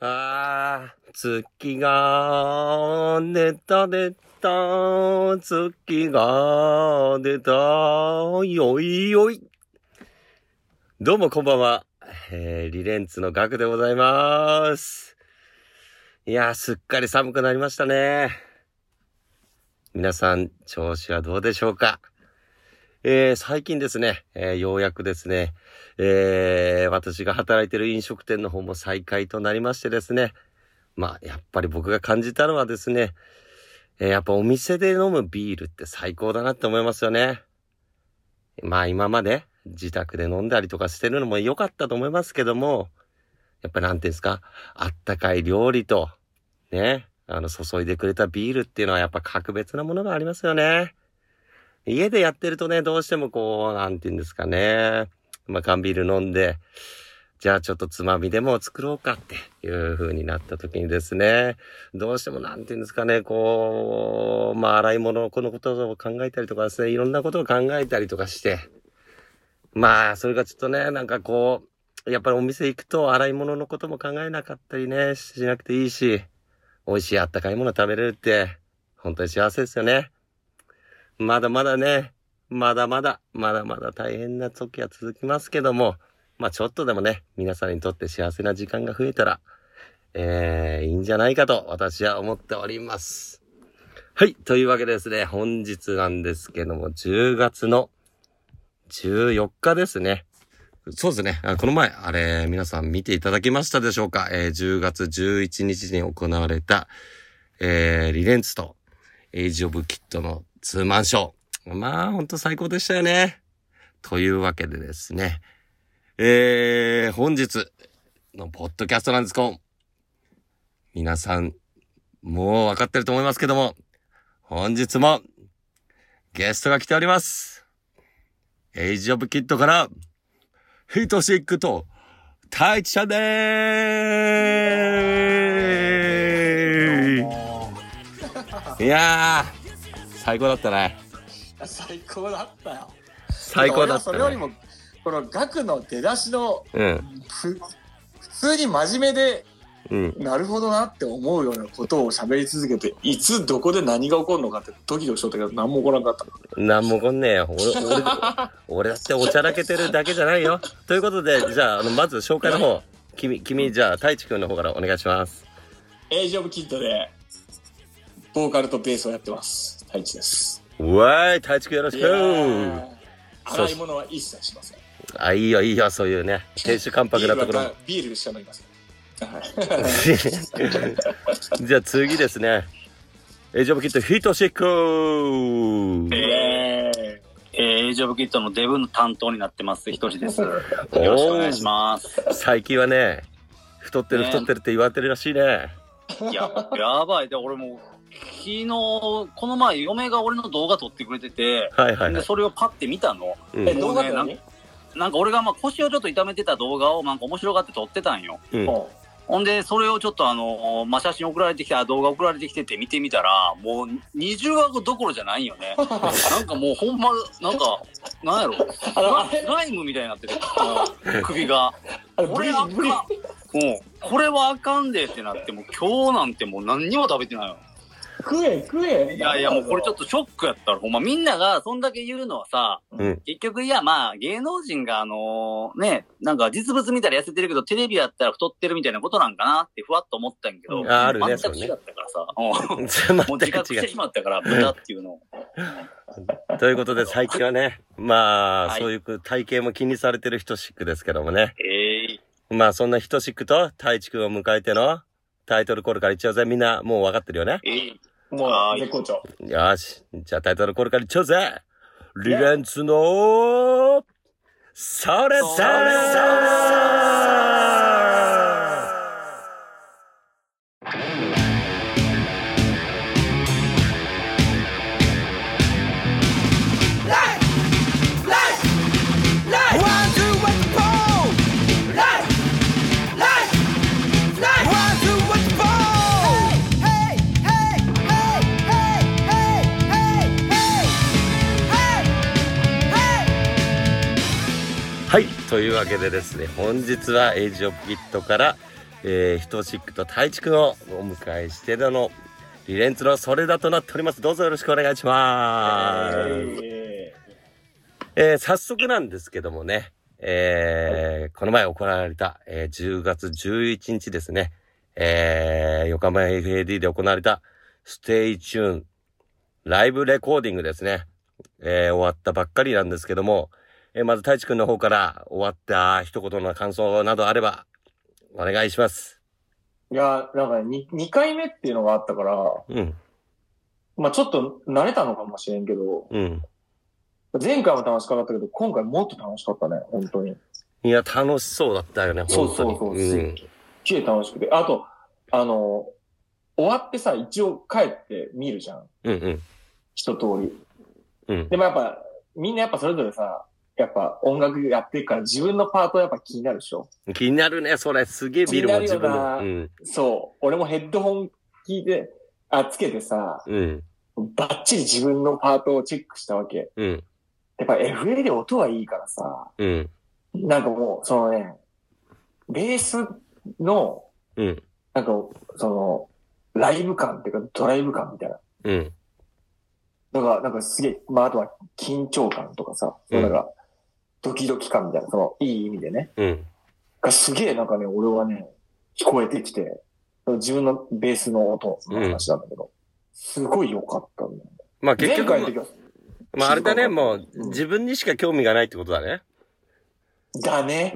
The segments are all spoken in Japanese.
あー、月が出た出た、月が出た、よいよい。どうもこんばんは。えー、リレンツのガクでございます。いやー、すっかり寒くなりましたね。皆さん、調子はどうでしょうか？えー、最近ですね、えーようやくですね、えー、私が働いてる飲食店の方も再開となりましてですね、まあ、やっぱり僕が感じたのはですね、えやっぱお店で飲むビールって最高だなって思いますよね。まあ今まで自宅で飲んだりとかしてるのも良かったと思いますけども、やっぱなんていうんですか、あったかい料理と、ね、あの注いでくれたビールっていうのはやっぱ格別なものがありますよね。家でやってるとね、どうしてもこう、なんていうんですかね。まあ、缶ビール飲んで、じゃあちょっとつまみでも作ろうかっていう風になった時にですね、どうしてもなんていうんですかね、こう、まあ、洗い物、このことを考えたりとかですね、いろんなことを考えたりとかして、まあ、それがちょっとね、なんかこう、やっぱりお店行くと洗い物のことも考えなかったりね、しなくていいし、美味しいあったかいもの食べれるって、本当に幸せですよね。まだまだね、まだまだ、まだまだ大変な時は続きますけども、まあちょっとでもね、皆さんにとって幸せな時間が増えたら、えー、いいんじゃないかと私は思っております。はい。というわけでですね、本日なんですけども、10月の14日ですね。そうですね。この前、あれ、皆さん見ていただけましたでしょうか？えー ?10 月11日に行われた、えー、リレンツとエイジオブキットのツーマンショー。まあ、ほんと最高でしたよね。というわけでですね。えー、本日のポッドキャストなんですけど、皆さん、もう分かってると思いますけども、本日もゲストが来ております。エイジオブキットから、ヒートシックと、タイチちゃんでーすいやー、最高だったね。最高だったよ。最高だったね。それよりも、この額の出だしの、うん、ふ普通に真面目で、うん。なるほどなって思うようなことを喋り続けて、いつどこで何が起こるのかってドキドキしとったけど、何も起こらなかった。なんもこんねえよ。俺、俺、俺だっておちゃらけてるだけじゃないよ。ということで、じゃあ、あの、まず紹介の方、君、君、じゃあ、太一くんの方からお願いします。エイジオブキットで、ボーカルとベースをやってます。太一です。うわーい、太一くんよろしくー洗い物は一切しません。あ、いいよ、いいよ、そういうね、亭主関白なところも。ビールしか飲みません。はい じゃあ次ですね。エイジオブキットひとしくんえー、えー、エイジオブキットのデブの担当になってます、ひとしです。よろしくお願いします。最近はね、太ってるね太ってるって言われてるらしいね。いや、やばい。で、俺も、昨日、この前、嫁が俺の動画撮ってくれてて、で、はいはいはい。それをパッて見たの。うんえ、動画って何？なんか俺がまあ腰をちょっと痛めてた動画をなんか面白がって撮ってたんよ。うんもほんで、それをちょっとあのまあ、写真送られてきて、あ動画送られてきてて見てみたら、もう20話どころじゃないよね。なんかもうほんま、なんか、なんやろ、スライムみたいになってて、首が。う、あれこれあかん。ブリブリうん。これはあかんでってなって、もう今日なんてもう何にも食べてないよ。食え食えいやいや、もうこれちょっとショックやったら、ほんまみんながそんだけ言うのはさ、うん。結局いやまあ芸能人があのね、なんか実物見たら痩せてるけど、テレビやったら太ってるみたいなことなんかなってふわっと思ったんやけど、ああるね全く違ったからさ、うん全もう自覚してし。まったから、豚っていうのを。ということで最近はね、まあ、はいそういう体型も気にされてるヒトシックですけどもね。ええまあそんなヒトシックと太一くんを迎えてのタイトルコールから一応ぜみんなもう分かってるよね。ええもはいう絶好調。よし。じゃあタイトルコールから一応ぜリレンツのそれそれはい。というわけでですね、本日はエイジオブキットから、えー、ひとしくんと太一くんをお迎えしてのの、リレンツのそれだとなっております。どうぞよろしくお願いします。ええー早速なんですけどもね、えーこの前行われた、えー10月11日ですね、えー横浜 FAD で行われた Stay Tune ライブレコーディングですね、えー終わったばっかりなんですけども、えーまず太一くんの方から終わった一言の感想などあれば、お願いします。ーいや、なんかね、2, 回目っていうのがあったから、うん、まあちょっと慣れたのかもしれんけど、うん。前回も楽しかったけど、今回もっと楽しかったね、本当に。いや、楽しそうだったよね、本当に。そうそうそううん。きれい楽しくて。あと、あの、終わってさ、一応帰って見るじゃん。うん、うん。一通り。うんでもやっぱ、みんなやっぱそれぞれさ、やっぱ音楽やってるから自分のパートやっぱ気になるでしょ？気になるね、それ。すげえ見るもん、自分の。うん。そう。俺もヘッドホン聞いて、あ、つけてさ、うん。バッチリ自分のパートをチェックしたわけ。うん。やっぱ FA で音はいいからさ、うん。なんかもう、そのね、ベースの、うん。なんか、その、ライブ感っていうか、ドライブ感みたいな。うん。だから、なんかすげえ、まあ、あとは緊張感とかさ、そのなんか、ドキドキ感みたいな、その、いい意味でね。うん。がすげえなんかね、俺はね、聞こえてきて、自分のベースの音の話なんだけど、すごい良かったんだよ。まあ結局まああれだね、もう自分にしか興味がないってことだね。だね。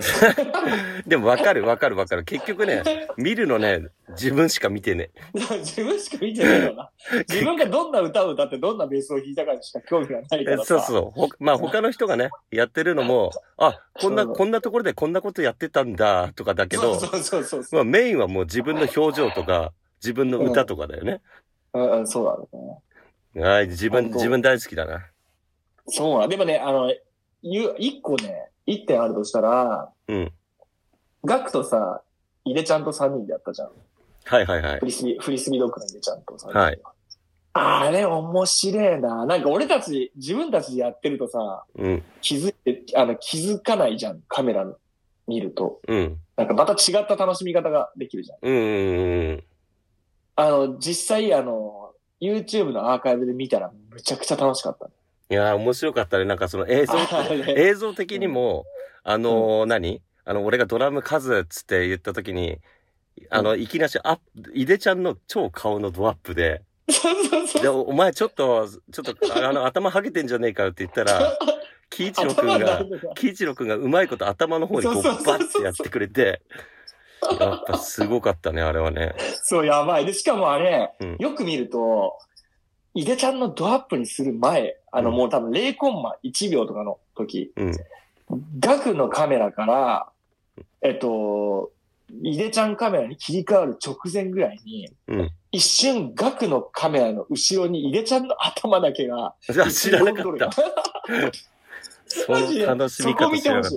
でもわかるわかるわかる。結局ね、見るのね、自分しか見てね。自分しか見てないよな。自分がどんな歌を歌ってどんなベースを弾いたかにしか興味がないかえらさ。そうそう。ほまあ他の人がね、やってるのも、あ、こんな、こんなところでこんなことやってたんだ、とかだけど、そうそうそう。まあメインはもう自分の表情とか、自分の歌とかだよね。うんうん、そうだね。はい、自分、自分大好きだな。そうなんでもね、あの、ゆ一個ね、一点あるとしたら、うん。ガクとさ、井出ちゃんと三人でやったじゃん。はいはいはいフ。リスビ、フリスビドッグの井出ちゃんと三人で。はい。あれ面白いな。なんか俺たち、自分たちでやってるとさ、うん。気づいて、あの、気づかないじゃん。カメラ見ると。うん。なんかまた違った楽しみ方ができるじゃん。うんうんうん。あの、実際あの、YouTube のアーカイブで見たらむちゃくちゃ楽しかった。いやー、面白かったね。なんかその映像、映像的にも、あのー何？あの、俺がドラム数っつって言った時に、あの、いきなしアップ、井出ちゃんの超顔のドアップで。で、おお前ちょっと、ちょっと、あの、頭ハゲてんじゃねえかよって言ったら、喜一郎くんが喜一郎くんがうまいこと頭の方にこうバッてやってくれて、やっぱすごかったね、あれはね。そう、やばい。で、しかもあれ、うんよく見ると、井出ちゃんのドアップにする前、あの、うんもう多分0コンマ1秒とかの時、うん。ガクのカメラから、えっと、井出ちゃんカメラに切り替わる直前ぐらいに、うん一瞬ガクのカメラの後ろに井出ちゃんの頭だけが、知らなかった。そマジでの楽しみ方知らなかっ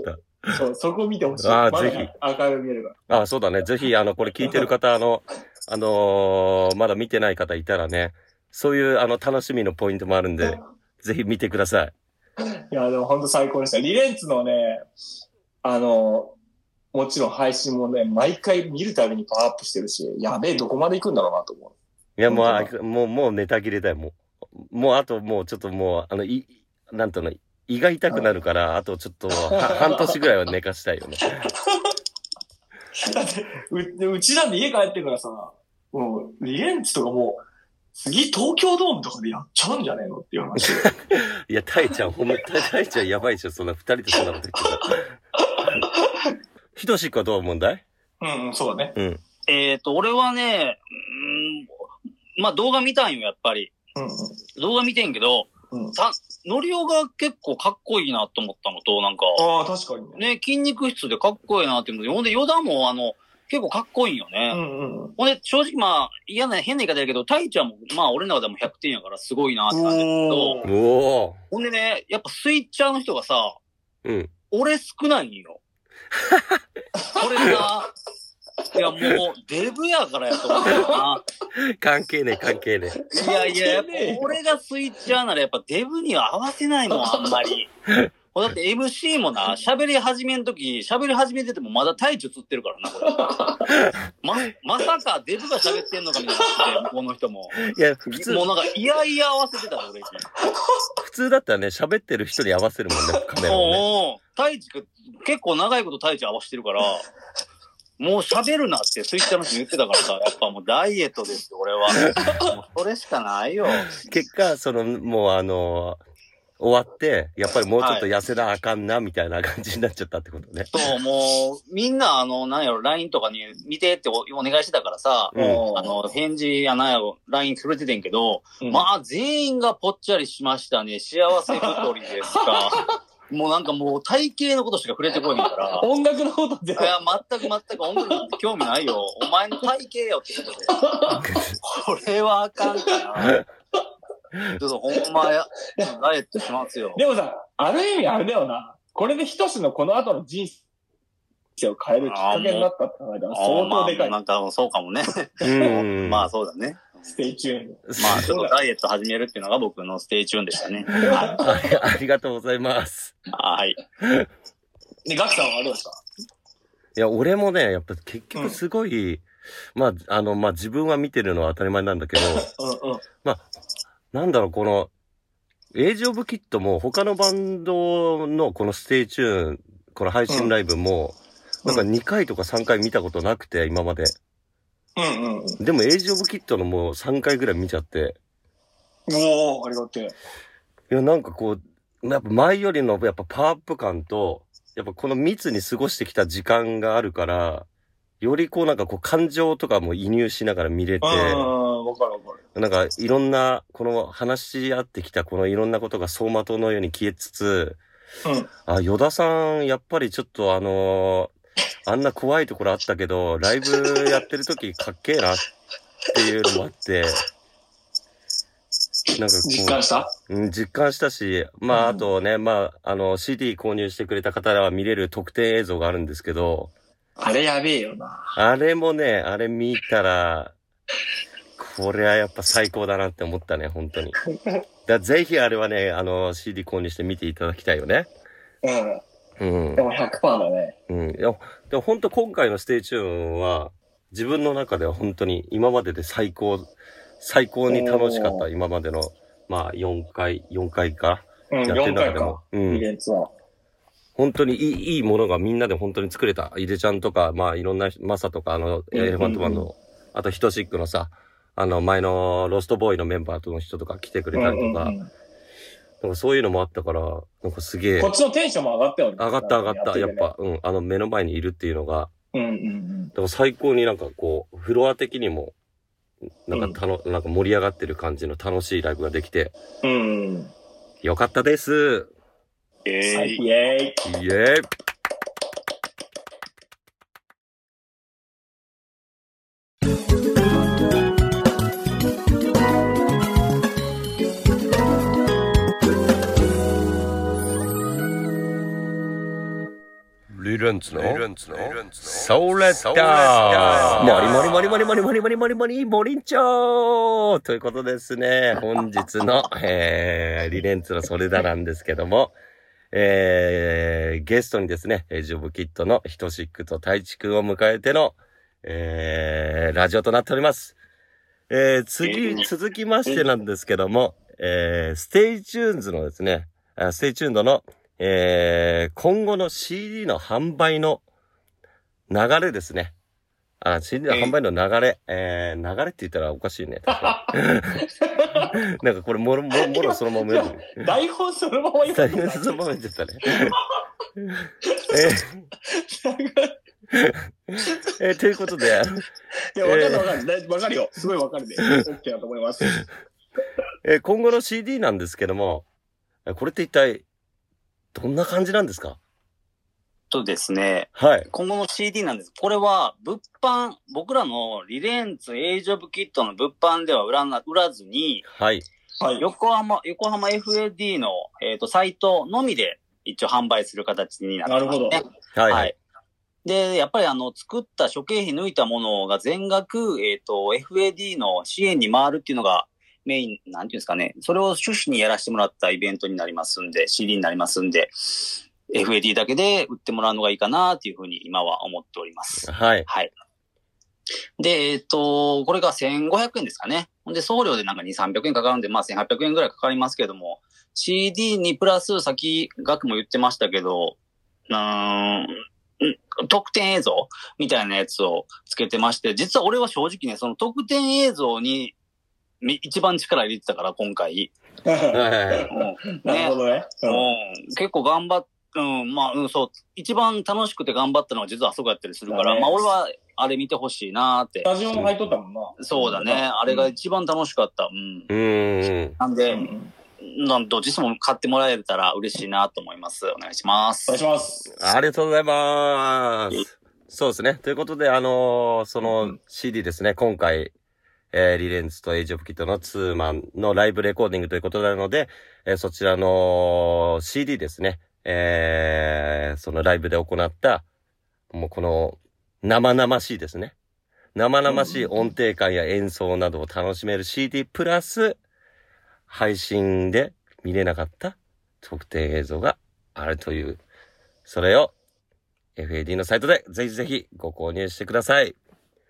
た。そう、そこ見てほしい。あーまだぜひアーカイブ見えるかあ、そうだね。ぜひ、あの、これ聞いてる方、あの、あのーまだ見てない方いたらね、そういう、あの、楽しみのポイントもあるんで、ら。ぜひ見てください。いや、でも本当最高でした。リレンツのね、あの、もちろん配信もね、毎回見るたびにパワーアップしてるし、やべえ、どこまで行くんだろうなと思う。いや、もう本あ、もう、もうネタ切れだよ、もう。もう、あと、もう、ちょっともう、あの、い、なんとの、胃が痛くなるから、あとちょっと、は 半年ぐらいは寝かしたいよね。だって、う、うちなんで家帰ってからさ、もう、リレンツとかもう、次東京ドームとかでやっちゃうんじゃねえのっていう話。いや、タイちゃん、ほんま、タイちゃんやばいでしょ、そんな、二人でそんなこと言ってたら。ひとしくはどう問題うん、うん、そうだね。うん。えっ、と、俺はね、うーんまあ動画見たんよ、やっぱり。うん、動画見てんけど、うん。うん。た、ノリオが結構かっこいいなと思ったのと、なんか、ああ、確かにね。ね、筋肉質でかっこいいなって思って、ほんで、ヨダもあの、結構かっこいいよね。うん、うん。ほんで、正直まあ、嫌な、変な言い方だけど、タイちゃんも、まあ、俺の中でも100点やからすごいなって感じだけど、ほんでね、やっぱスイッチャーの人がさ、うん。俺少ないんよ。これさ、いやもう、デブやからやと思うよな。関係ねえ、関係ねえ。いやいや、やっぱ俺がスイッチャーならやっぱデブには合わせないもん、あんまり。だって MC もな、喋り始めんとき、喋り始めててもまだ太一映ってるからな、これ。ま、まさかデブが喋ってんのかみたいになこうの人も。いや、普通、もうなんか、いやいや合わせてたで、俺に。普通だったらね、喋ってる人に合わせるもんね、カメラをね。おうおう太一く結構長いこと太一合わせてるから、もう喋るなってツイッターの人言ってたからさ、やっぱもうダイエットですよ、俺は。もうそれしかないよ。結果、その、もうあの終わって、やっぱりもうちょっと痩せなあかんな、みたいな感じになっちゃったってことね。そう、もう、みんな、あの、なんやろ、LINE とかに見てっておお願いしてたからさ、うんあの、返事やなんやろ、LINE くれててんけど、うんまあ、全員がぽっちゃりしましたね。幸せ太りですか。もうなんかもう体型のことしか触れてこいへんから。音楽のことでい。や、全く全く音楽なんて興味ないよ。お前の体型よってことで。これはあかんかな。ちょっとほんまや、ダイエットしますよ。でもさ、ある意味あれだよな。これでひとしのこの後の人生を変えるきっかけになったって考えたら相当でかい。まあなんかそうかもね。うん。まあそうだね。 Stay Tune。まあちょっとダイエット始めるっていうのが僕の Stay Tune でしたね。はありありがとうございます。い。はい。で、ガクさんはどうですか？いや、俺もね、やっぱ結局すごい、まあ、あの、まあ自分は見てるのは当たり前なんだけど、うんうん。なんだろう、この、エイジオブキットも他のバンドのこの Stay Tune、この配信ライブも、うんなんか2回とか3回見たことなくて、今まで。うんうん。でもエイジオブキットのもう3回ぐらい見ちゃって、おー、ありがてえ。いや、なんかこう、やっぱ前よりのやっぱパワーアップ感と、やっぱこの密に過ごしてきた時間があるから、よりこうなんかこう感情とかも移入しながら見れて、うん、わかるわかる。なんかいろんな、この話し合ってきたこのいろんなことが走馬灯のように消えつつ、うん。あ、ヨダさん、やっぱりちょっとあのーあんな怖いところあったけど、ライブやってる時かっけえなっていうのもあって、なんか実感した？うん、実感したし、まあ、うんあとね、まあ、あの、CD 購入してくれた方は見れる特典映像があるんですけど、あれやべえよな。あれもね、あれ見たら、これはやっぱ最高だなって思ったね、本当に。だぜひあれはね、あの、CD 購入して見ていただきたいよね。うん。うんで。も100%だね。うん。いや、でも本当今回のステイチューンは、自分の中では本当に今までで最高、最高に楽しかった、今までの、まあ、4回、4回か？うん、やってる4回か中でも。。うんイ。ベントは。本当にいい、いいものがみんなで本当に作れた。井出ちゃんとか、まあいろんな、マサとか、あの、エレファントマンの、あとヒトシックのさ、あの、前のロストボーイのメンバーとの人とか来てくれたりとか、うんうんうんなんかそういうのもあったから、なんかすげえ、こっちのテンションも上がったよね。上がった上がった、や。っぱ、うん、あの目の前にいるっていうのが、うんうんだから最高になんかこう、フロア的にも、なんかたの、なんか盛り上がってる感じの楽しいライブができて、うん。うん。よかったです。えはい、ーイェーイ。イエーイリレンツのソレッタモリモリモリモリモリモリモリモリモリモリンチョーということですね。本日の、えー、リレンツのソレダなんですけども、えー、ゲストにですね、ジオブキットのヒトシックと太一くんを迎えての、えー、ラジオとなっております。えー、次、続きましてなんですけども、えー、ステイチューンズのですね、あステイチューンドの、えー、今後の CD の販売の流れですね。あ、CD の販売の流れ、えー、流れって言ったらおかしいね。なんかこれもろ、もろ、もろそのまま読む。台本そのまま言最う後そのまま言っちゃったね。えーえーということで、いや、わかるわかる。だわかるよ。すごいわかるで。オッケーだと思います。えー今後の CD なんですけども、えこれって一体、どんな感じなんですか？とですね、はい。今後の CD なんです。これは、物販、僕らのリレンツ、エイジオブキットの物販では売らな、売らずに、はい。はい。横浜、横浜 FAD の、えっ、と、サイトのみで一応販売する形になってます、ね。なるほはい。ははいい。で、やっぱりあの、作った諸経費抜いたものが全額、えっ、と、FAD の支援に回るっていうのが、メイン、なんていうんですかね、それを趣旨にやらせてもらったイベントになりますんで、CD になりますんで、FAD だけで売ってもらうのがいいかなっていうふうに今は思っております。はい。はい。で、えっ、と、これが1500円ですかね。ほんで、送料でなんか2、300円かかるんで、まあ1800円ぐらいかかりますけども、CD にプラス先額も言ってましたけど、うーん、ん特典映像みたいなやつをつけてまして、実は俺は正直ね、その特典映像にみ一番力入れてたから、今回。はいはいうんなるほどね。結構頑張っ、うん、まあ、うん、そう、一番楽しくて頑張ったのは実はあそこやったりするから、まあ俺はあれ見てほしいなーってス。タジオも入っとったもんな。そうだね。あれが一番楽しかった。うん。うーん。うなんで、ん。なんどっちも買ってもらえたら嬉しいなと思います。お願いしますお願い。します。ありがとうございます。そうですね。ということで、あのーそうのん CD ですね、今回、えーリレンツとエイジオブキットのツーマンのライブレコーディングということなので、えーそちらの CD ですね、えーそのライブで行った、もうこの生々しいですね。生々しい音程感や演奏などを楽しめる CD プラス、配信で見れなかった特典映像があるという、それを FAD のサイトでぜひぜひご購入してください。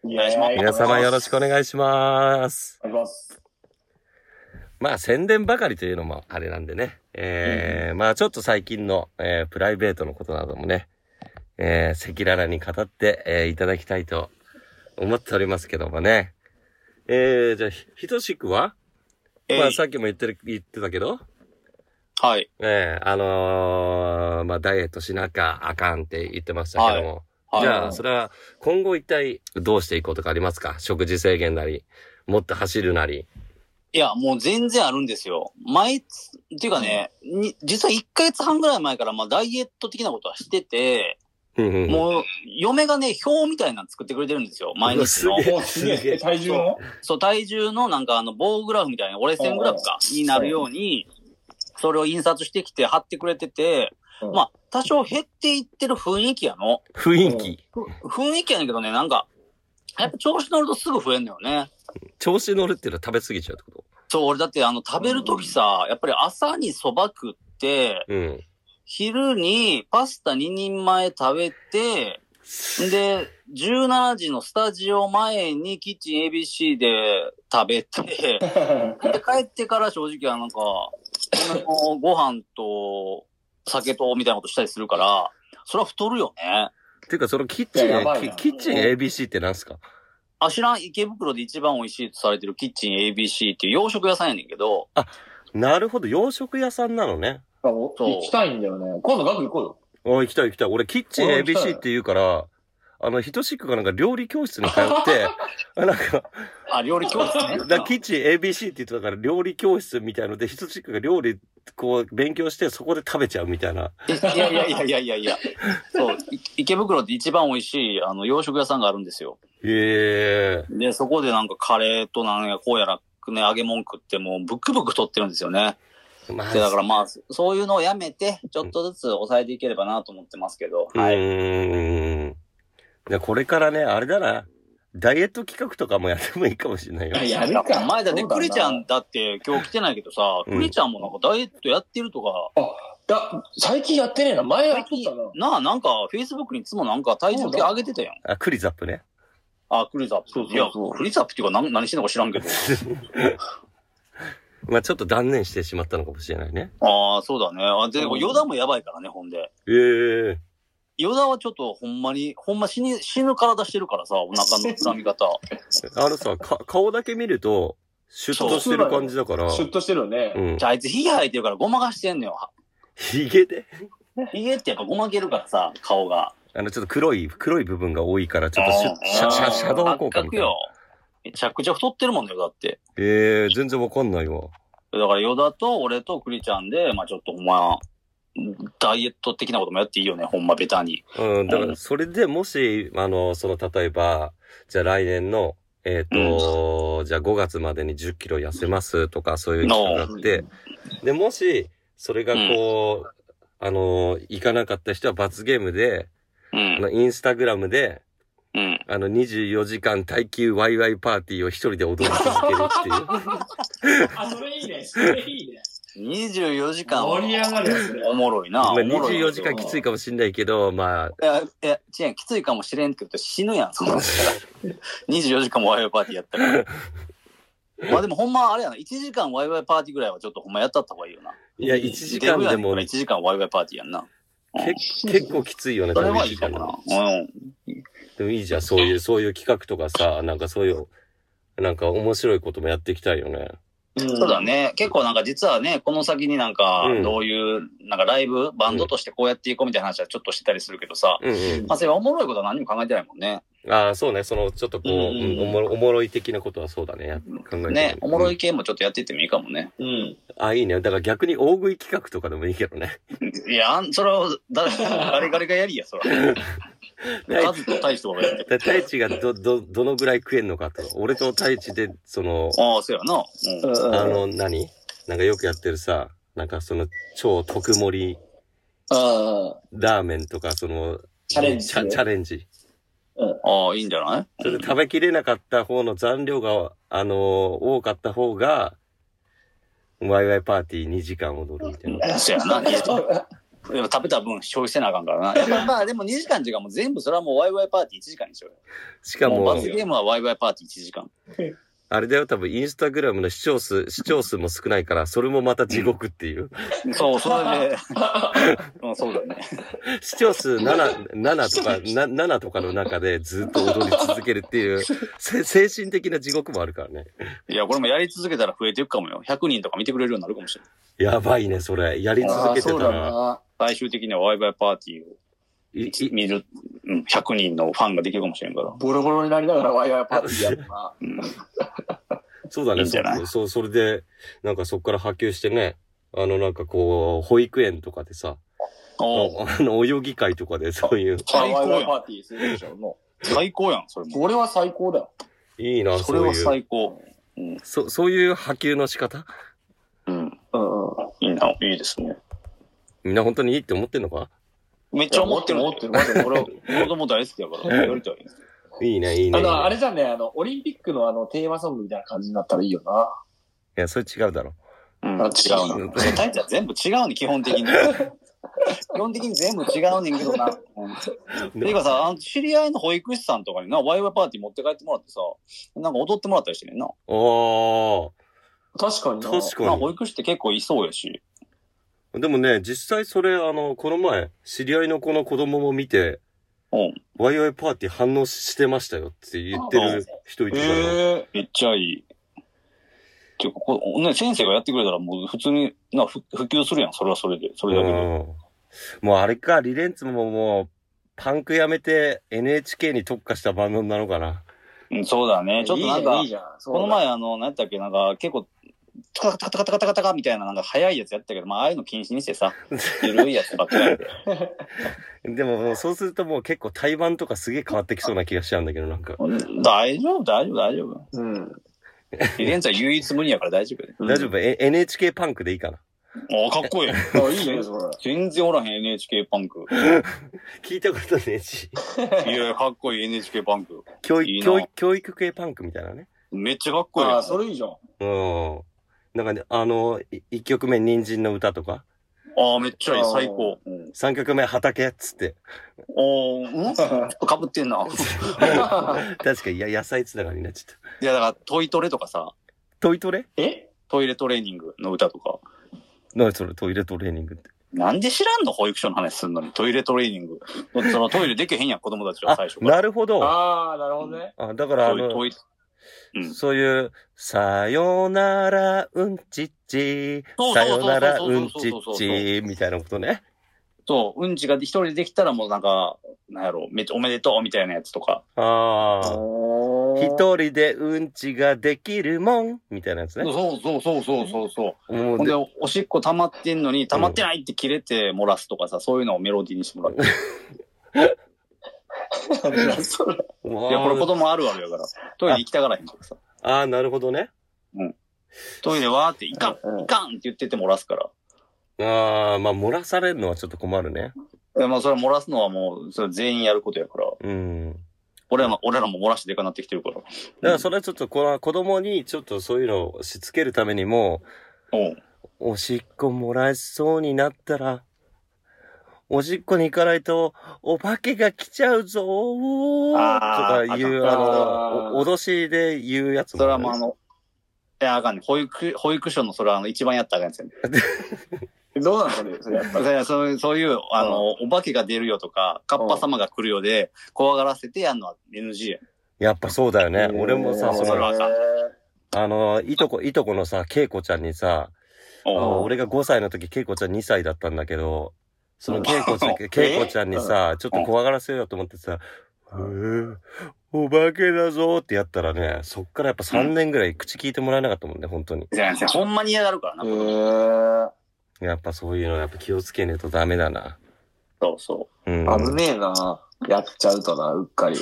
お願いします皆様よろしくおい願いします。お願いします。まあ宣伝ばかりというのもあれなんでね。えーまあちょっと最近の、えープライベートのことなどもね、えー赤裸々に語って、えーいただきたいと思っておりますけどもね。えー、じゃあ、ひひとしくは、えいまあさっきも言ってる、言ってたけど、はい。ええあのーまあダイエットしなきゃあかんって言ってましたけども、はい。じゃあ、それは今後一体どうしていこうとかありますか？食事制限なり、もっと走るなり。いや、もう全然あるんですよ。毎つ、っていうかね、に実は1ヶ月半ぐらい前から、まあ、ダイエット的なことはしてて、もう、嫁がね、表みたいなの作ってくれてるんですよ。毎日の。体重の？そう、体重のなんかあの棒グラフみたいな、折れ線グラフか、になるように、それを印刷してきて貼ってくれてて、うんまあ、多少減っていってる雰囲気やの。雰囲気。ふ雰囲気やねんけどね、なんか、やっぱ調子乗るとすぐ増えんのよね。調子乗るっていうのは食べ過ぎちゃうってこそう、俺だってあの、食べるときさ、やっぱり朝に蕎麦食って、とうん。昼にパスタ2人前食べて、んで、17時のスタジオ前にキッチン ABC で食べて、で、帰ってから正直はなんか、米のご飯と酒とみたいなことしたりするから、それは太るよね。ていうか、そのキッチン、キキッチン ABC って何すか？あ、知らん、池袋で一番美味しいとされてるキッチン ABC っていう洋食屋さんやねんけど、なるほど、洋食屋さんなのね。行きたいんだよね。今度学行こうよ。おい、行きたい行きたい。俺、キッチン ABC って言うから、あの、ひとしくがなんか料理教室に通って、あなんか、あ、料理教室ね。だキッチン ABC って言ってたから料理教室みたいので、ひとしくが料理、こう、勉強してそこで食べちゃうみたいな。いやいやいやいやいやいや。そう、い池袋って一番美味しい、あの、洋食屋さんがあるんですよ。へえ。で、そこでなんかカレーとなんや、こうやら、ね、揚げ物食ってもうブクブク取ってるんですよね。まあで、だからまあ、そういうのをやめて、ちょっとずつ抑えていければなと思ってますけど、うはい。ーん。で、これからね、あれだな。ダイエット企画とかもやってもいいかもしれないよ。いややるか前だって、そうだなクリちゃんだって今日来てないけどさ、うんクリちゃんもなんかダイエットやってるとか、だ、最近やってねえな。前やっとったな。なあ、なんか、フェイスブックにいつもなんか体重計上げてたやん。あ、クリザップね。あ、クリザップ。そうそういやそう、クリザップっていうか何何してんのか知らんけど。まあちょっと断念してしまったのかもしれないね。ああ、そうだね。あで、うんヨダもやばいからね、ほんで。ええヨダはちょっとほんまに、ほんま死に、死ぬ体してるからさ、お腹の膨らみ方。あのさ、か、顔だけ見ると、シュッとしてる感じだから。シュッとしてるよね。うんじ。ゃああいつヒゲ生えてるからごまかしてんのよ。ヒゲで？ヒゲってやっぱごまけるからさ、顔が。あの、ちょっと黒い、黒い部分が多いから、ちょっとシュッ、シャ、シャ、シャドウ効果みたいな。よ。めちゃくちゃ太ってるもんね、だって。ええ全然わかんないわ。だからヨダと俺とクリちゃんで、まあちょっとほんま、ダイエット的なこともやっていいよね、ほんまベタに。うん、だから、それでもし、あの、その、例えば、じゃあ来年の、えっ、と、じゃあ5月までに10キロ痩せますとか、そういう企画があって、で、もし、それがこう、あの、いかなかった人は罰ゲームで、うん。あのインスタグラムで、うん。あの、24時間耐久ワイワイパーティーを一人で踊り続けるっていう。あ、それいいね。それいいね。24時間は盛り上がるやつね。おもろいな。まあ、おもろい24時間きついかもしんないけど、まあ、いや、いや、違う、きついかもしれんけど、死ぬやん、そんなんしたら。24時間もワイワイパーティーやったら。まあでもほんまあれやな、1時間ワイワイパーティーぐらいはちょっとほんまやったった方がいいよな。いや、1時間でも1時間ワイワイパーティーやんな。け結構きついよね、それはいいかもな。うん。でもいいじゃん、そういう、そういう企画とかさ、なんかそういう、なんか面白いこともやっていきたいよね。そうだね。結構なんか実はね、この先になんかうん、どういう、なんかライブ、バンドとしてこうやっていこうみたいな話はちょっとしてたりするけどさ、うんうん。まあそれはおもろいことは何も考えてないもんね。ああ、そうね、その、ちょっとこう、うんうんおもろおもろい的なことはそうだね、や考えてみね、おもろい。い系もちょっとやっていってもいいかもね。うん。あ、いいね。だから逆に大食い企画とかでもいいけどね。いや、それは、誰、ガリガリがやりや、それ。数と大とかがやってだ太一がど、ど、どのぐらい食えんのかと。俺と太一で、その、ああ、そうやな。うん。あの、何？なんかよくやってるさ、なんかその、超特盛りあラーメンとか、その、チャレンジチャレンジ。ああ、いいんじゃない？それで食べきれなかった方の残量が、あのー多かった方が、ワイワイパーティー2時間踊るみたいな。そうやな。いやでも食べた分消費せなあかんからな。やっぱまあでも2時間時間も全部それはもうワイワイパーティー1時間にしようよ。しかももう罰、ゲームはワイワイパーティー1時間。あれだよ、多分インスタグラムの視聴数、視聴数も少ないから、それもまた地獄っていう。そう、それで。うん、そうだね。視聴数7、7とか、な7とかの中でずっと踊り続けるっていう、せ精神的な地獄もあるからね。いや、これもやり続けたら増えていくかもよ。100人とか見てくれるようになるかもしれない。やばいね、それ。やり続けてたら、最終的にはワイワイパーティーを見る、うん、100人のファンができるかもしれんから。ボロボロになりながらワイワイパーティーやるな。うん。そうだね、いいんじゃない？そう、それで、なんかそこから波及してね、あの、なんかこう、保育園とかでさ、あの、泳ぎ会とかでそういう、最高やんパーティーするでしょ。も最高やん、それうも。これは最高だよ。いいな、それは。最高。うん。そ、そういう波及の仕方？うん。うんうん。いいな、いいですね。みんな本当にいいって思ってんのか？めっちゃ思ってる。思ってる。まず俺は。子供大好きやから、やりたい。いいね、いいね。いいねあの、あれじゃんね、あの、オリンピックのあの、テーマソングみたいな感じになったらいいよな。いや、それ違うだろ。うん、あ違ううんな。タイツは全部違うね、基本的に。基本的に全部違うねんけどな。うん。ていうかさ、あの知り合いの保育士さんとかにな、ワイワイパーティー持って帰ってもらってさ、なんか踊ってもらったりしてねんな。おー。確かにな。確かまあ保育士って結構いそうやし。に。でもね、実際それ、あの、この前、知り合いの子の子供も見て、うん。ワイワイパーティー反応してましたよって言ってる人いたから。えめっちゃいい。ていうかこうね、先生がやってくれたらもう普通にな普普及するやん、それはそれで。それだけで。うんもうあれか、リレンツももう、パンクやめて NHK に特化したバンドになのかな。うん、そうだね。ちょっとなんかいい、じゃん。この前あの、なんやったっけ、なんか結構、タカタカタカタカタカみたいななんか早いやつやったけど、まあああいうの禁止にしてさ、ゆるいやつばっかりやで。でもそうするともう結構対バンとかすげえ変わってきそうな気がしちゃうんだけど、なんか。大丈夫、大丈夫、大丈夫。うん。現在唯一無二やから大丈夫やで。大丈夫、え ?NHK パンクでいいかな？おかっこいい。あ、いいね、それ。全然おらへん NHK パンク。聞いたことねえし。いやいや、かっこいい NHK パンク。教育、いいな教育、教育系パンクみたいなね。めっちゃかっこいいやん。あ、それいいじゃん。うん。なんかね、あの、い一曲目、人参の歌とか、ああ、めっちゃいい、最高。うん、三曲目、畑っつって。おー、ん？ちょっとかぶってんな。確かに、や、野菜つながりになっちゃった。いや、だから、トイトレとかさ、トイトレ？え？トイレトレーニングの歌とか。何それ、トイレトレーニングって。なんで知らんの？保育所の話すんのに、トイレトレーニング。そのトイレできへんやん、子供たちはあ最初、から。なるほど。あああ、なるほどね。だから、あの、トイトイうん。そういう、さよなら、うんちっち、さよなら、うんちっち、みたいなことね。そう、うんちが一人でできたらもうなんか、なんやろ、めっちゃおめでとうみたいなやつとか。ああ。お一人でうんちができるもん、みたいなやつね。そうそうそうそうそうそう。もうんで、おしっこ溜まってんのに、溜まってないって切れて漏らすとかさ、そういうのをメロディーにしてもらって。何 それ。いや、これ子供あるあるやから。トイレ行きたがらへんからさ。ああ、なるほどね。トイレわーって、いかん、うんいかんって言ってて漏らすから。ああ、まあ、漏らされるのはちょっと困るね。いや、まあ、それ漏らすのはもう、それ全員やることやから。うん。俺らも、俺らも漏らしてでかなってきてるから。だからそれはちょっとこの子供にちょっとそういうのをしつけるためにも、おうおしっこもらえそうになったら、おしっこに行かないと、お化けが来ちゃうぞーとかいう、あの、お脅しで言うやつもそれはもうあの、いや、あかんね。保育、保育所のそれはあの、一番やったらあかんやつやね。どうなんそれ、それやっぱ。そうそういう、あの、お化けが出るよとか、カッパ様が来るよで、怖がらせてやんのは NG や。やっぱそうだよね。俺もさ、ーその、あの、いとこ、いとこのさ、けいこちゃんにさ、俺が5歳の時、けいこちゃん2歳だったんだけど、そのうんけいこちゃん、けいこちゃんにさ、ちょっと怖がらせようと思ってさ、へーお化けだぞーってやったらね、そっからやっぱ3年ぐらい口聞いてもらえなかったもんね、本当に。じゃあねほんまに嫌がるからな。へーやっぱそういうのやっぱ気をつけねえとダメだな。そうそうん。危ねえな。やっちゃうとな、うっかり。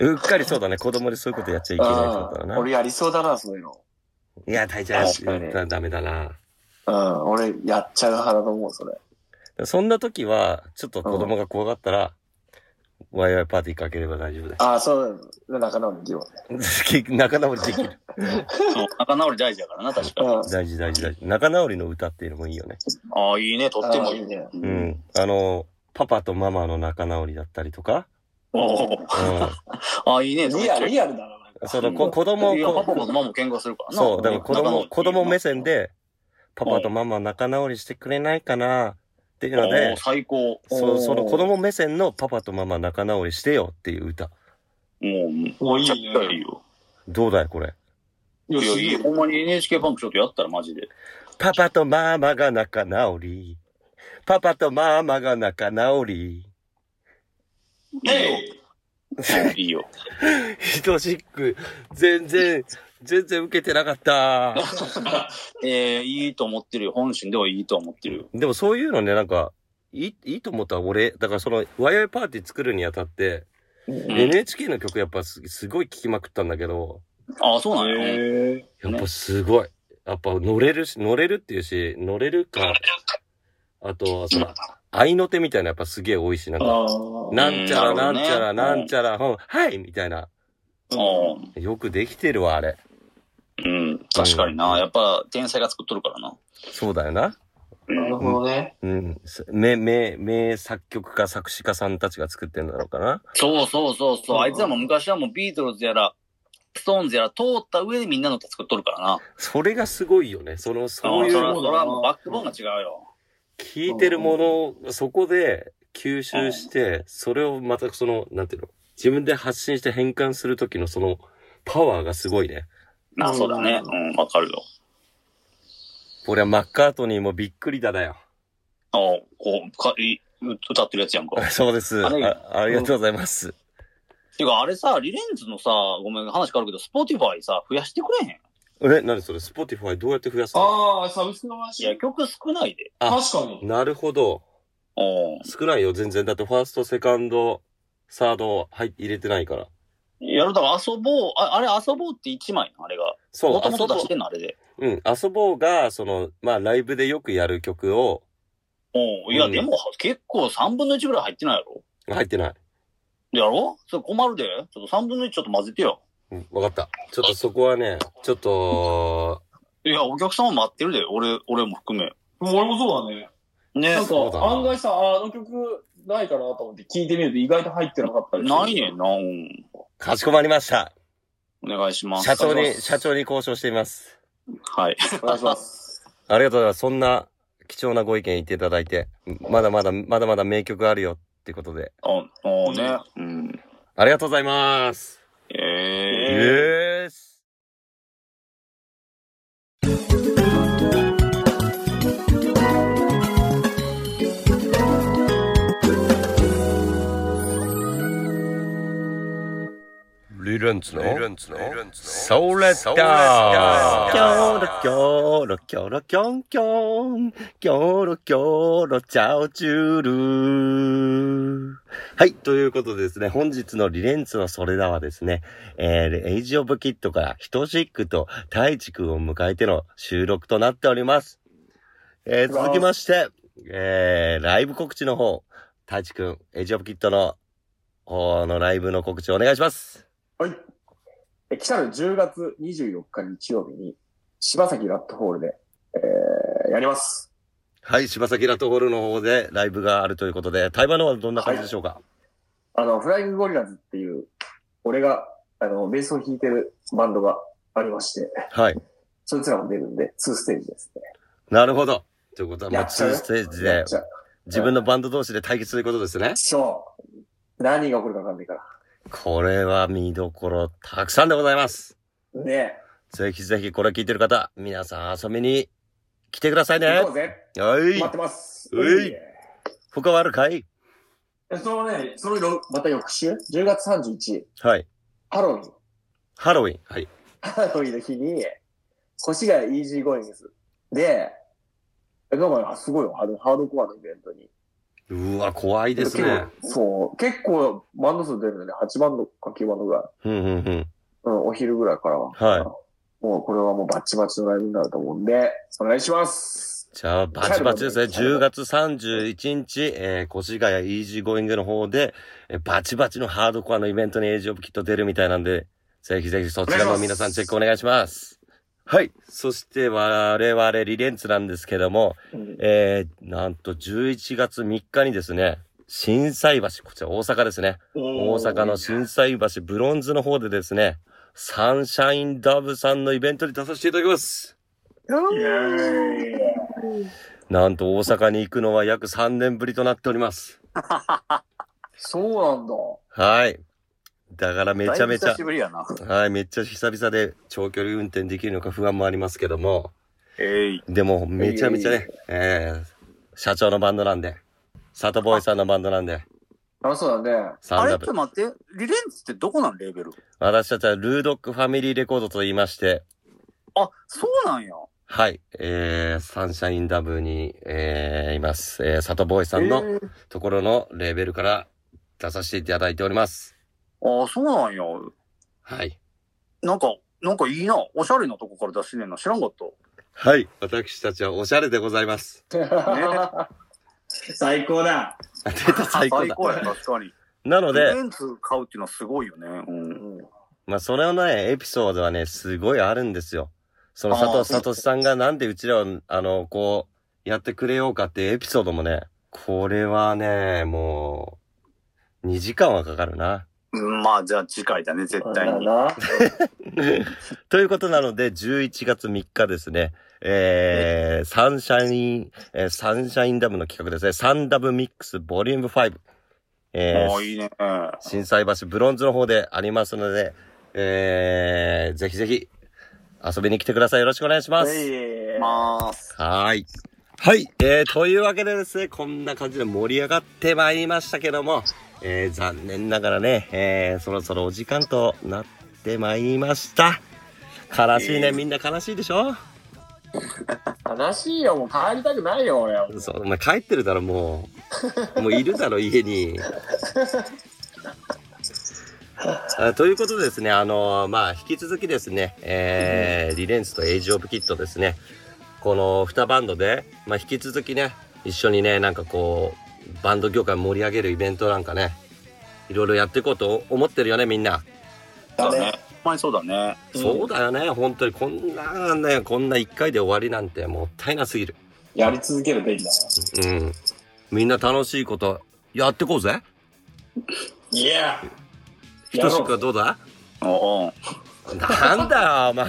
うっかりそうだね。子供でそういうことやっちゃいけないことだな。うん俺やりそうだな、そういうの。いや、大ちゃんダメだな。うん、俺やっちゃう派だと思う、それ。そんな時は、ちょっと子供が怖がったら、ワイワイパーティーかければ大丈夫だよ。ああ、そう、仲直りできるわね。仲直りできる。う。そう仲直り大事やからな、確かに。うん。大事大事大事。仲直りの歌っていうのもいいよね。ああ、いいね、とってもいい。ね。うう。ん。あの、パパとママの仲直りだったりとか、おーうああ、いいね。リアル、リアルだな、なんか。ん。その、こ子供いや、パこパとママも喧嘩するからな。そう、だから子供、子供目線で、パパとママ仲直りしてくれないかなっていうのおでー、最高。そその子供目線のパパとママ仲直りしてよっていう歌。もう、もういいよ。どうだいこれ？いや、いや。ほんまに NHK バンクちょっとやったらマジで。パパとママが仲直り。パパとママが仲直り。いいよ。いいよ。ひとしく、全然、全然受けてなかった。えー、いいと思ってるよ。本心ではいいと思ってるよ。でもそういうのね、なんか、いい、いいと思ったら俺、だからその、ワイワイパーティー作るにあたって、ん NHK の曲やっぱすすごい聴きまくったんだけど、ああ、そうなんや。やっぱすごい。やっぱ乗れるし、乗れるっていうし、乗れるか、あとはその、合いの手みたいなやっぱすげえ多いし、なんか。なんちゃらなんちゃらなんちゃら、うんはいみたいな。うよくできてるわ、あれ。ん。うん。確かにな。やっぱ、天才が作っとるからな。そうだよな。なるほどね。うん。す名、名、名作曲家、作詞家さんたちが作ってんだろうかな。そうそうそうそう。うんあいつらも昔はもうビートルズやら、ストーンズやら通った上でみんなの歌作っとるからな。それがすごいよね。その、そういあそれは、う、それはもうバックボーンが違うよ。聞いてるもの、そこで吸収して、それをまたその、なんていうの、自分で発信して変換するときのその、パワーがすごいね。あ、そうだね。うん、わかるよ。俺はマッカートニーもびっくりだだよ。あこう、かい歌ってるやつやんか。そうです。あれあありがとうございます。てか、あれさ、リレンズのさ、ごめん、話変わるけど、スポティファイさ、増やしてくれへん？え、何それ？スポティファイどうやって増やすの？ああ、サブスクのい話や、曲少ないで。あ確かに。なるほど。うん。少ないよ、全然。だってファースト、セカンド、サード、はい、入れてないから。やるだから遊ぼう。ああれ遊ぼうって1枚なあれが。そう、もともと出してんのあれで。うん、遊ぼうが、その、まあ、ライブでよくやる曲を、うん。いや、うんでも、結構3分の1ぐらい入ってないやろ入ってない。やろ？それ困るで。ちょっと3分の1ちょっと混ぜてよ。うん、わかった。ちょっとそこはね、ちょっと、いや、お客さんも待ってるで。俺、俺も含め。俺もそうだね。ねなん。か、案外さ、ああの曲ないかなと思って聞いてみると意外と入ってなかったりするないねんな。うん。かしこまりました。お願いします。社長に、社長に交渉しています。はい。お願いします。ありがとうございます。そんな貴重なご意見言っていただいて、まだまだ、まだまだ名曲あるよってことで、あ、あね。うん。ありがとうございます。えイえエース。リレンツの、それだキョロキョロキョロキョンキョン、キョロキョロチャオチュールはい。ということでですね、本日のリレンツのそれだはですね、えー、エイジオブキットからヒトシックと太一くんを迎えての収録となっております。えー、続きまして、えー、ライブ告知の方、太一くん、エイジオブキットのこのライブの告知お願いします。はい。え来たる10月24日日曜日に、柴崎ラットホールで、えー、やります。はい、柴崎ラットホールの方でライブがあるということで、対バの方はどんな感じでしょうか、あの、フライングゴリラズっていう、俺が、あの、ベースを弾いてるバンドがありまして、はい。そいつらも出るんで、2ステージですね。なるほど。ということは、もうやっちゃう2ステージで自分のバンド同士で対決ということですね。そう。何が起こるかわかんないから。これは見どころたくさんでございます。ねぜひぜひこれ聞いてる方、皆さん遊びに来てくださいね。は。い待っ。てます。うい他はあるかい？えそのね、そのよまた翌週、10月31日、はい。ハロウィン。ハロウィン。はい。ハロウィンの日に、越谷イージーゴイングス。で、え、どうも、すごいよ、ハードハードコアのイベントに。うわ、怖いですね。そう、結構バンド数出るので、8バンドか9バンドぐらい。うんうんうん。うん、お昼ぐらいからは。はいもうこれはもうバッチバチのライブになると思うんで、お願いします。じゃあ、バチバチですね。10月31日、えー、越谷イージーゴーイングの方で、えーバチバチのハードコアのイベントにエイジオブキット出るみたいなんで、ぜひぜひそちらの皆さんチェックお願いします。はい。そして我々リレンツなんですけども、うんえー、なんと11月3日にですね、震災橋、こちら大阪ですね。大阪の震災橋ブロンズの方でですね、サンシャインダブさんのイベントに出させていただきます。なんと大阪に行くのは約3年ぶりとなっております。そうなんだ。はい。だからめちゃめちゃ。はい、めっちゃ久々で長距離運転できるのか不安もありますけども、えい。でもめちゃめちゃね、えー、社長のバンドなんで、サトボーイさんのバンドなんで、あ、そうだね。あれっと待って、リレンツってどこなんレーベル？私たちはルードックファミリーレコードと言いまして、あ、そうなんや。はい、えー、サンシャインダブに、えー、います。えー、サトボーイさんのえーところのレーベルから出させていただいております。あ、そうなんや。はい。なんか、なんかいいな。おしゃれなとこから出してんねんな。知らんかった。はい。私たちはおしゃれでございます。最高だ。あ出た最高だ。最高や、確かに。なので、リレンツ買うっていうのはすごいよね。うん。うんまあ、それのね、エピソードはね、すごいあるんですよ。その佐藤聡さんがなんでうちらを、あの、こう、やってくれようかっていうエピソードもね、これはね、もう、2時間はかかるな。うんまあ、じゃあ次回だね、絶対に。ということなので、11月3日ですね、えー、サンシャイン、えーサンシャインダムの企画ですね、サンダブミックスボリューム5。えーああ、いいね。震災橋ブロンズの方でありますので、えー、ぜひぜひ遊びに来てください。よろしくお願いします。はーい。はい。えー、というわけでですね、こんな感じで盛り上がってまいりましたけども、えー、残念ながらね、えー、そろそろお時間となってまいりました。悲しいね、えーみんな悲しいでしょ？悲しいよ、もう帰りたくないよ、俺は。そう、お前帰ってるだろ、もう。もういるだろ、家に。あということでですね、あのまあ、引き続きですね、えー、リレンスとエイジオブキットですね、この2バンドで、まあ、引き続きね、一緒にね、なんかこう、バンド業界盛り上げるイベントなんかね、いろいろやっていこうと思ってるよね、みんな。だね。ほんまにそうだね。そうだよね、本当にこんなね、こんな1回で終わりなんてもったいなすぎる。やり続けるべきだ。うん。みんな楽しいことやってこうぜ。いやひとしくはどうだ？おうなんだよ、お前。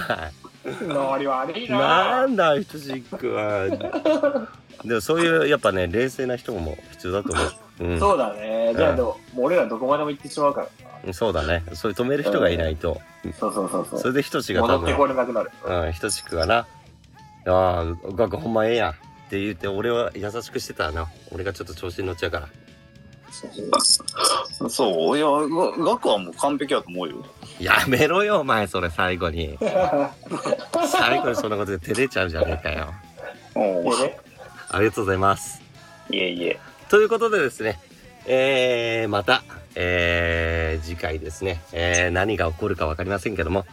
ノリ悪いなな。んだよ、ひとしくは。でもそういう、やっぱね、冷静な人も必要だと思う。うん。そうだね。じゃあ、うんでももう俺らどこまでも行ってしまうからそうだね。そういう止める人がいないと。な。そうそうそうそう。それでひとしが多分、戻ってこれなくなる。うん、ひとしくがな、ああ、ガクほんまええやん。って言って、俺は優しくしてたらな。俺がちょっと調子に乗っちゃうから。そう。いや、がガクはもう完璧だと思うよ。やめろよ、お前、それ最後に。最後にそんなことで照れちゃうじゃねえかよ。おう。ありがとうございます。いえいえ。ということでですね、えー、また、えー、次回ですね、えー、何が起こるかわかりませんけども、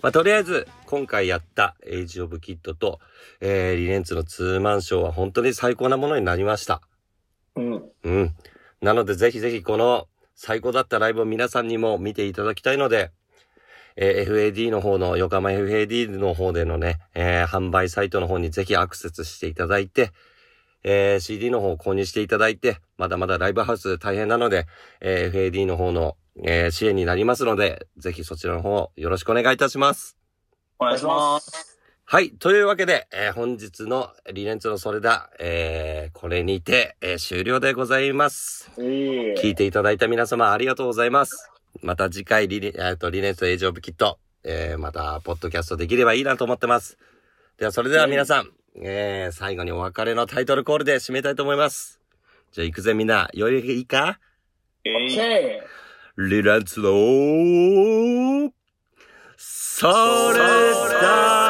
まあ、とりあえず、今回やったエイジオブキットと、えー、リレンツのツーマンショーは本当に最高なものになりました。うん。うん。なので、ぜひぜひこの最高だったライブを皆さんにも見ていただきたいので、えー FAD の方の、横浜 FAD の方でのね、えー販売サイトの方にぜひアクセスしていただいて、えー CD の方を購入していただいて、まだまだライブハウス大変なので、えー FAD の方の、えー支援になりますので、ぜひそちらの方よろしくお願いいたします。お願いします。はい。というわけで、えー本日のリレンツのそれだ、えーこれにて、えー終了でございます。ええ聞いていただいた皆様ありがとうございます。また次回リレ、えーと、リレンツエイジオブキット、えーまた、ポッドキャストできればいいなと思ってます。では、それでは皆さん、えー最後にお別れのタイトルコールで締めたいと思います。じゃあ行くぜみんな、よいいいか？オッケー。リレンツの、それ